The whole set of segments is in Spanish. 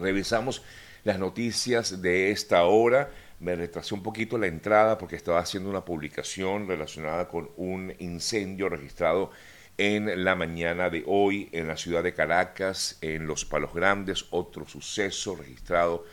Revisamos las noticias de esta hora. Me retrasé un poquito la entrada porque estaba haciendo una publicación relacionada con un incendio registrado en la mañana de hoy en la ciudad de Caracas, en Los Palos Grandes, otro suceso registrado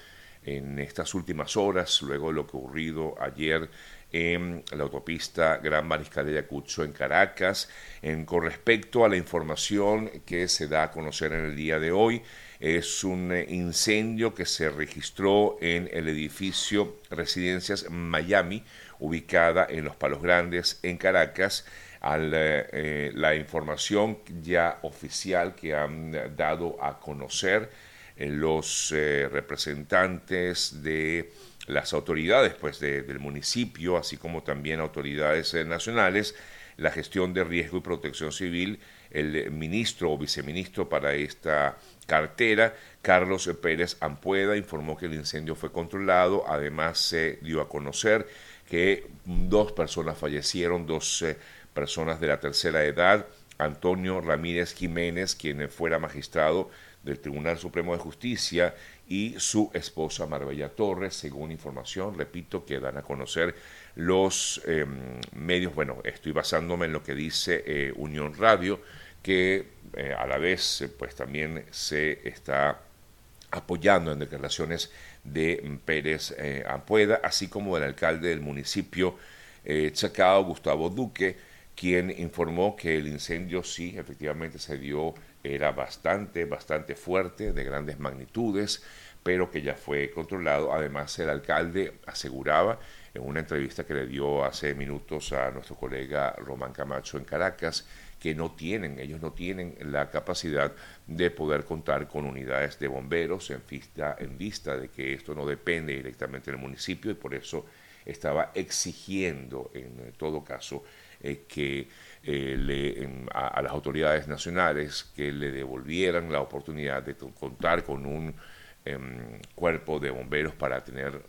en estas últimas horas, luego de lo ocurrido ayer en la autopista Gran Mariscal de Ayacucho en Caracas. En, con respecto a la información que se da a conocer en el día de hoy, es un incendio que se registró en el edificio Residencias Miami, ubicada en Los Palos Grandes, en Caracas. Al, eh, la información ya oficial que han dado a conocer eh, los eh, representantes de las autoridades pues, del municipio, así como también autoridades nacionales, la gestión de riesgo y protección civil, el ministro o viceministro para esta cartera, Carlos Pérez Ampueda, informó que el incendio fue controlado. Además, se dio a conocer que dos personas fallecieron, dos eh, personas de la tercera edad. Antonio Ramírez Jiménez, quien fuera magistrado del Tribunal Supremo de Justicia, y su esposa Marbella Torres, según información, repito, que dan a conocer los em, medios. Bueno, estoy basándome en lo que dice eh, Unión Radio, que eh, a la vez pues también se está apoyando en declaraciones de Pérez eh, Ampueda, así como del alcalde del municipio Chacao, Gustavo Duque, quien informó que el incendio sí, efectivamente se dio, era bastante, bastante fuerte, de grandes magnitudes, pero que ya fue controlado. Además, el alcalde aseguraba en una entrevista que le dio hace minutos a nuestro colega Román Camacho en Caracas, que no tienen, ellos no tienen la capacidad de poder contar con unidades de bomberos en vista, en vista de que esto no depende directamente del municipio y por eso estaba exigiendo en todo caso eh, que eh, le, a, las autoridades nacionales que le devolvieran la oportunidad de contar con un em, cuerpo de bomberos para tener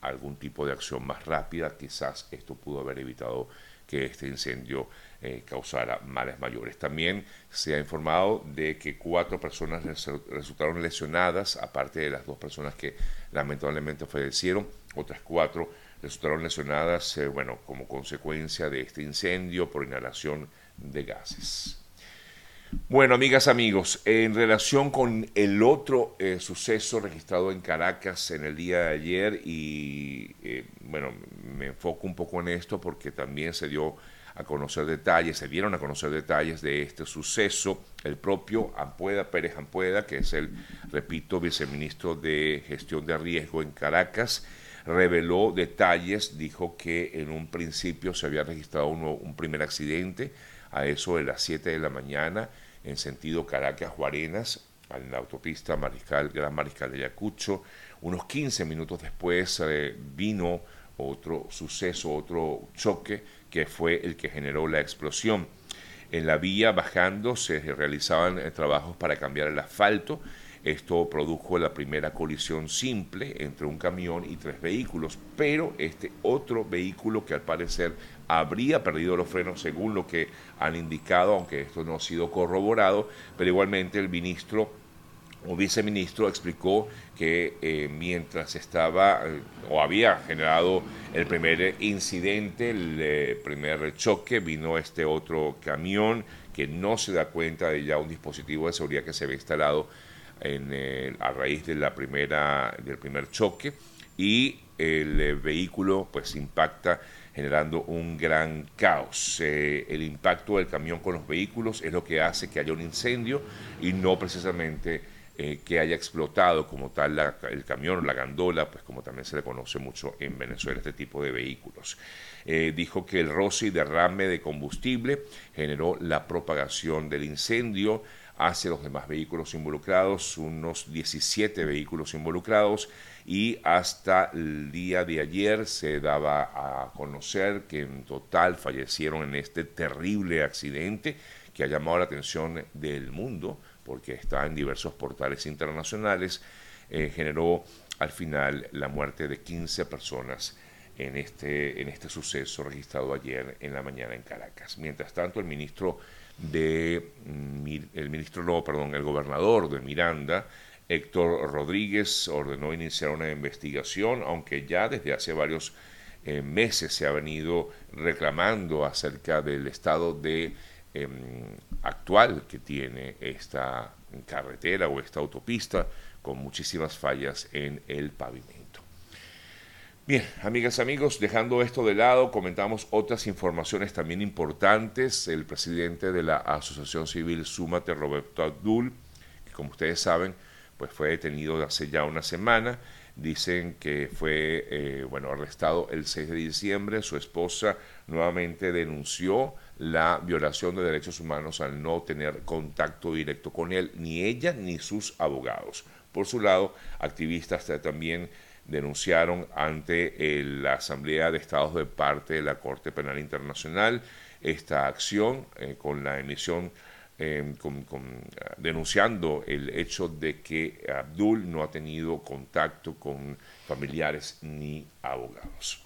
algún tipo de acción más rápida. Quizás esto pudo haber evitado que este incendio eh, causara males mayores. También se ha informado de que cuatro personas resultaron lesionadas, aparte de las dos personas que lamentablemente fallecieron, otras cuatro resultaron lesionadas, eh, bueno, como consecuencia de este incendio por inhalación de gases. Bueno, amigas, amigos, en relación con el otro eh, suceso registrado en Caracas en el día de ayer, y bueno, me enfoco un poco en esto porque también se dio a conocer detalles, se dieron a conocer detalles de este suceso. El propio Ampueda, Pérez Ampueda, que es el, repito, viceministro de Gestión de Riesgo en Caracas, reveló detalles, dijo que en un principio se había registrado un primer accidente a eso de las 7 de la mañana en sentido Caracas-Juarenas, en la autopista Mariscal, Gran Mariscal de Ayacucho. Unos 15 minutos después eh, vino otro suceso, otro choque que fue el que generó la explosión. En la vía bajando se realizaban eh, trabajos para cambiar el asfalto. Esto produjo la primera colisión simple entre un camión y tres vehículos, pero este otro vehículo que al parecer habría perdido los frenos según lo que han indicado, aunque esto no ha sido corroborado, pero igualmente el ministro un viceministro explicó que eh, mientras estaba eh, o había generado el primer incidente, el eh, primer choque, vino este otro camión que no se da cuenta de ya un dispositivo de seguridad que se había instalado en, a raíz de la primera, del primer choque y el vehículo pues impacta generando un gran caos. el impacto del camión con los vehículos es lo que hace que haya un incendio y no precisamente eh, que haya explotado como tal el camión o la gandola, pues como también se le conoce mucho en Venezuela este tipo de vehículos. Eh, dijo que el roce y derrame de combustible generó la propagación del incendio hacia los demás vehículos involucrados, unos 17 vehículos involucrados, y hasta el día de ayer se daba a conocer que en total fallecieron en este terrible accidente que ha llamado la atención del mundo porque está en diversos portales internacionales, eh, generó al final la muerte de 15 personas en este, en este suceso registrado ayer en la mañana en Caracas. Mientras tanto, el ministro de el ministro no, perdón, el gobernador de Miranda Héctor Rodríguez ordenó iniciar una investigación, aunque ya desde hace varios eh, meses se ha venido reclamando acerca del estado de em, actual que tiene esta carretera o esta autopista con muchísimas fallas en el pavimento. Bien, amigas amigos, dejando esto de lado, comentamos otras informaciones también importantes. El presidente de la Asociación Civil Súmate, Roberto Abdul, que como ustedes saben, pues fue detenido hace ya una semana. Dicen que fue eh, bueno, arrestado el 6 de diciembre. Su esposa nuevamente denunció la violación de derechos humanos al no tener contacto directo con él, ni ella ni sus abogados. Por su lado, activistas también denunciaron ante la Asamblea de Estados de parte de la Corte Penal Internacional esta acción eh, con la emisión, eh, denunciando el hecho de que Abdul no ha tenido contacto con familiares ni abogados.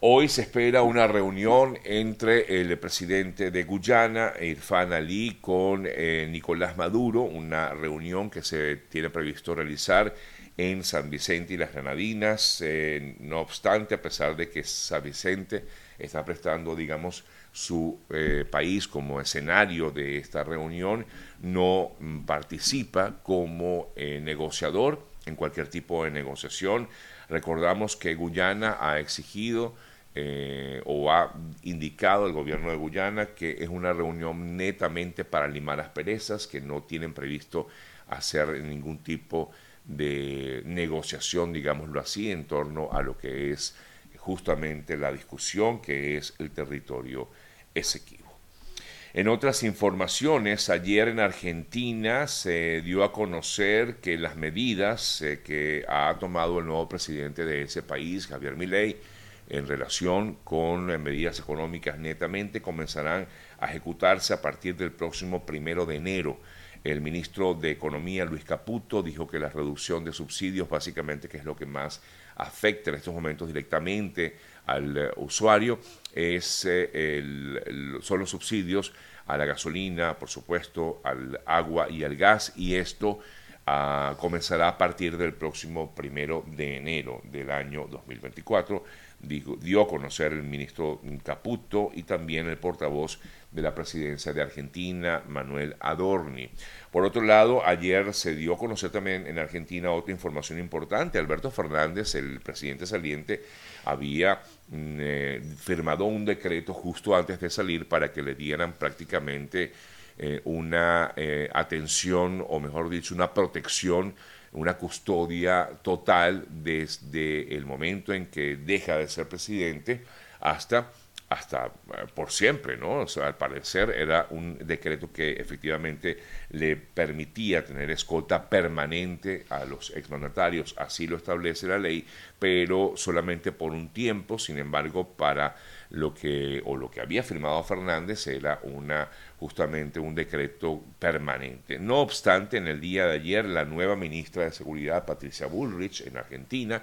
Hoy se espera una reunión entre el presidente de Guyana, Irfan Ali, con eh, Nicolás Maduro, una reunión que se tiene previsto realizar en San Vicente y las Granadinas. Eh, no obstante, a pesar de que San Vicente está prestando, digamos, su eh, país como escenario de esta reunión, no participa como negociador en cualquier tipo de negociación. Recordamos que Guyana ha exigido eh, o ha indicado el gobierno de Guyana que es una reunión netamente para limar asperezas, que no tienen previsto hacer ningún tipo de negociación, digámoslo así, en torno a lo que es justamente la discusión que es el territorio Esequibo. En otras informaciones, ayer en Argentina se dio a conocer que las medidas eh, que ha tomado el nuevo presidente de ese país, Javier Milei, en relación con medidas económicas netamente comenzarán a ejecutarse a partir del próximo primero de enero. El ministro de Economía, Luis Caputo, dijo que la reducción de subsidios, básicamente, que es lo que más afecta en estos momentos directamente al eh, usuario, es, eh, son los subsidios a la gasolina, por supuesto, al agua y al gas, y esto comenzará a partir del próximo primero de enero del año 2024 dio a conocer el ministro Caputo y también el portavoz de la presidencia de Argentina, Manuel Adorni. Por otro lado, ayer se dio a conocer también en Argentina otra información importante. Alberto Fernández, el presidente saliente, había mm, eh, firmado un decreto justo antes de salir para que le dieran prácticamente eh, una eh, atención, o mejor dicho, una protección una custodia total desde el momento en que deja de ser presidente hasta hasta eh, por siempre, ¿no? O sea, al parecer era un decreto que efectivamente le permitía tener escolta permanente a los exmandatarios, así lo establece la ley, pero solamente por un tiempo, sin embargo, para lo que o lo que había firmado Fernández era una justamente un decreto permanente. No obstante, en el día de ayer la nueva ministra de Seguridad Patricia Bullrich en Argentina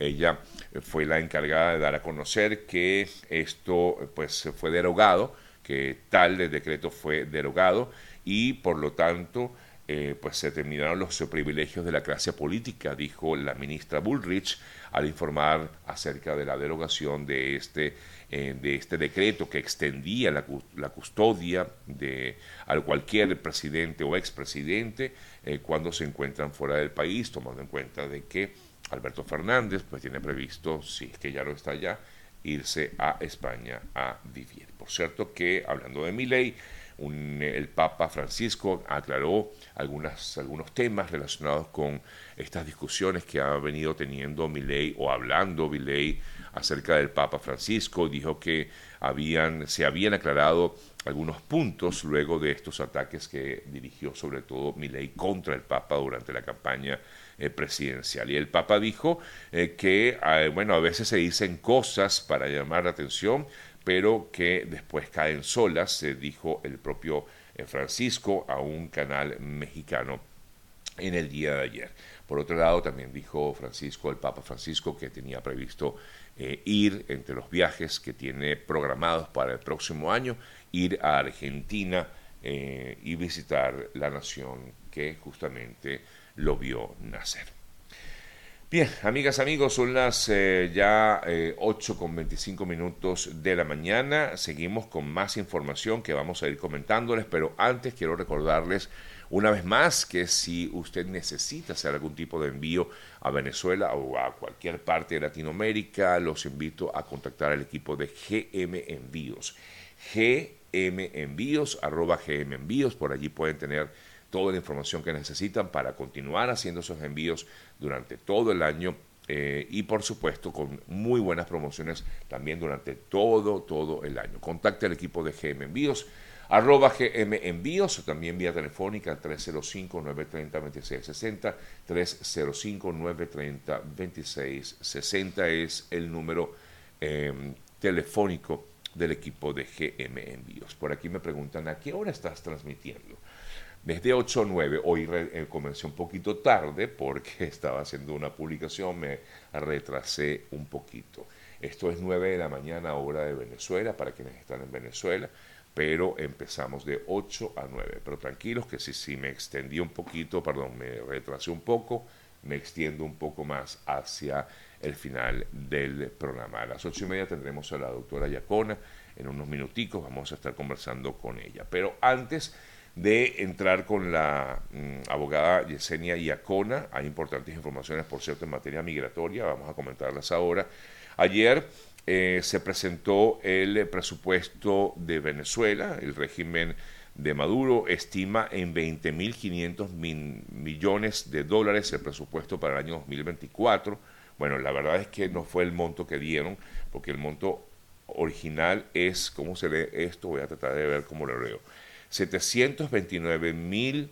ella fue la encargada de dar a conocer que esto pues fue derogado, que tal decreto fue derogado y por lo tanto eh, pues se terminaron los privilegios de la clase política, dijo la ministra Bullrich al informar acerca de la derogación de este, eh, de este decreto que extendía la, la, custodia de cualquier presidente o expresidente eh, cuando se encuentran fuera del país, tomando en cuenta de que Alberto Fernández pues tiene previsto, si es que ya lo está ya, irse a España a vivir. Por cierto que, hablando de mi ley, el Papa Francisco aclaró algunas, algunos temas relacionados con estas discusiones que ha venido teniendo Milei o hablando Milei acerca del Papa Francisco. Dijo que habían, se habían aclarado algunos puntos luego de estos ataques que dirigió sobre todo Milei contra el Papa durante la campaña eh, presidencial. Y el Papa dijo eh, que, eh, bueno, a veces se dicen cosas para llamar la atención, pero que después caen solas, se dijo el propio eh, Francisco a un canal mexicano en el día de ayer. Por otro lado, también dijo Francisco, el Papa Francisco, que tenía previsto eh, ir entre los viajes que tiene programados para el próximo año, ir a Argentina eh, y visitar la nación que justamente lo vio nacer. Bien, amigas, amigos, son las eh, ya eh, 8 con 25 minutos de la mañana. Seguimos con más información que vamos a ir comentándoles, pero antes quiero recordarles una vez más que si usted necesita hacer algún tipo de envío a Venezuela o a cualquier parte de Latinoamérica, los invito a contactar al equipo de GM Envíos. GM Envíos, arroba GM Envíos, por allí pueden tener toda la información que necesitan para continuar haciendo esos envíos durante todo el año eh, y por supuesto con muy buenas promociones también durante todo, todo el año. Contacte al equipo de GM Envíos, arroba GM Envíos, o también vía telefónica 305-930-2660, 305-930-2660 es el número em, telefónico del equipo de GM Envíos. Por aquí me preguntan, ¿a qué hora estás transmitiendo? Desde 8 a 9, hoy eh, comencé un poquito tarde porque estaba haciendo una publicación, me retrasé un poquito. Esto es 9 de la mañana hora de Venezuela, para quienes están en Venezuela, pero empezamos de 8 a 9. Pero tranquilos que si, si me extendí un poquito, perdón, me retrasé un poco, me extiendo un poco más hacia el final del programa. A las ocho y media tendremos a la doctora Yacona, en unos minuticos vamos a estar conversando con ella. Pero antes de entrar con la mm, abogada Yesenia Iacona. Hay importantes informaciones, por cierto, en materia migratoria, vamos a comentarlas ahora. Ayer eh, se presentó el presupuesto de Venezuela, el régimen de Maduro estima en 20.500 millones de dólares el presupuesto para el año 2024. Bueno, la verdad es que no fue el monto que dieron, porque el monto original es, ¿cómo se lee esto? Voy a tratar de ver cómo lo leo. 729 mil,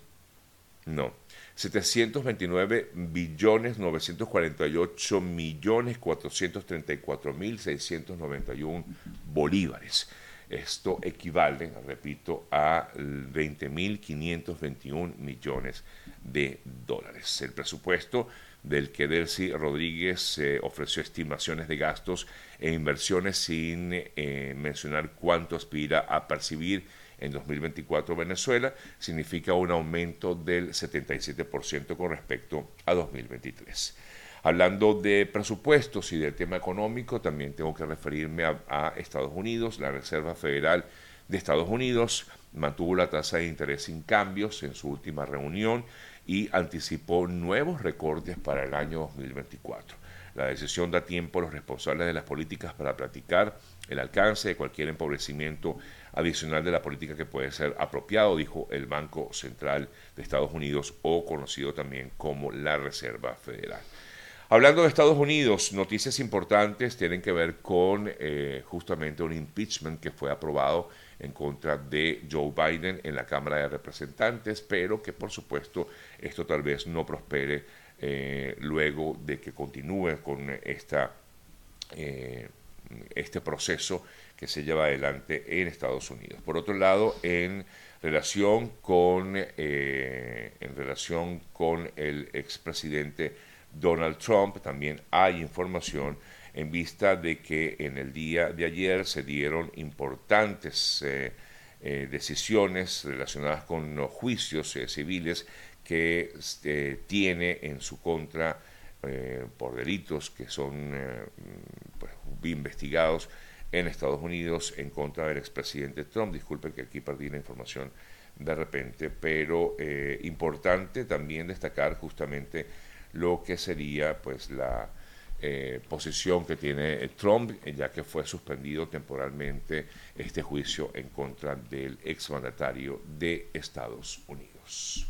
no, 729 billones 948 millones 434 mil 691 bolívares. Esto equivale, repito, a 20.521 millones de dólares. El presupuesto del que Delcy Rodríguez eh, ofreció estimaciones de gastos e inversiones sin eh, mencionar cuánto aspira a percibir en 2024 Venezuela significa un aumento del 77% con respecto a 2023. Hablando de presupuestos y del tema económico, también tengo que referirme a, Estados Unidos. La Reserva Federal de Estados Unidos mantuvo la tasa de interés sin cambios en su última reunión y anticipó nuevos recortes para el año 2024. La decisión da tiempo a los responsables de las políticas para platicar el alcance de cualquier empobrecimiento adicional de la política que puede ser apropiado, dijo el Banco Central de Estados Unidos o conocido también como la Reserva Federal. Hablando de Estados Unidos, noticias importantes tienen que ver con eh, justamente un impeachment que fue aprobado en contra de Joe Biden en la Cámara de Representantes, pero que por supuesto esto tal vez no prospere eh, luego de que continúe con esta, eh, este proceso que se lleva adelante en Estados Unidos. Por otro lado, en relación con, eh, en relación con el expresidente Donald Trump, también hay información en vista de que en el día de ayer se dieron importantes eh, eh, decisiones relacionadas con los juicios civiles que este, tiene en su contra por delitos que son investigados en Estados Unidos en contra del expresidente Trump. Disculpen que aquí perdí la información de repente, pero eh, importante también destacar justamente lo que sería pues la eh, posición que tiene Trump, ya que fue suspendido temporalmente este juicio en contra del exmandatario de Estados Unidos.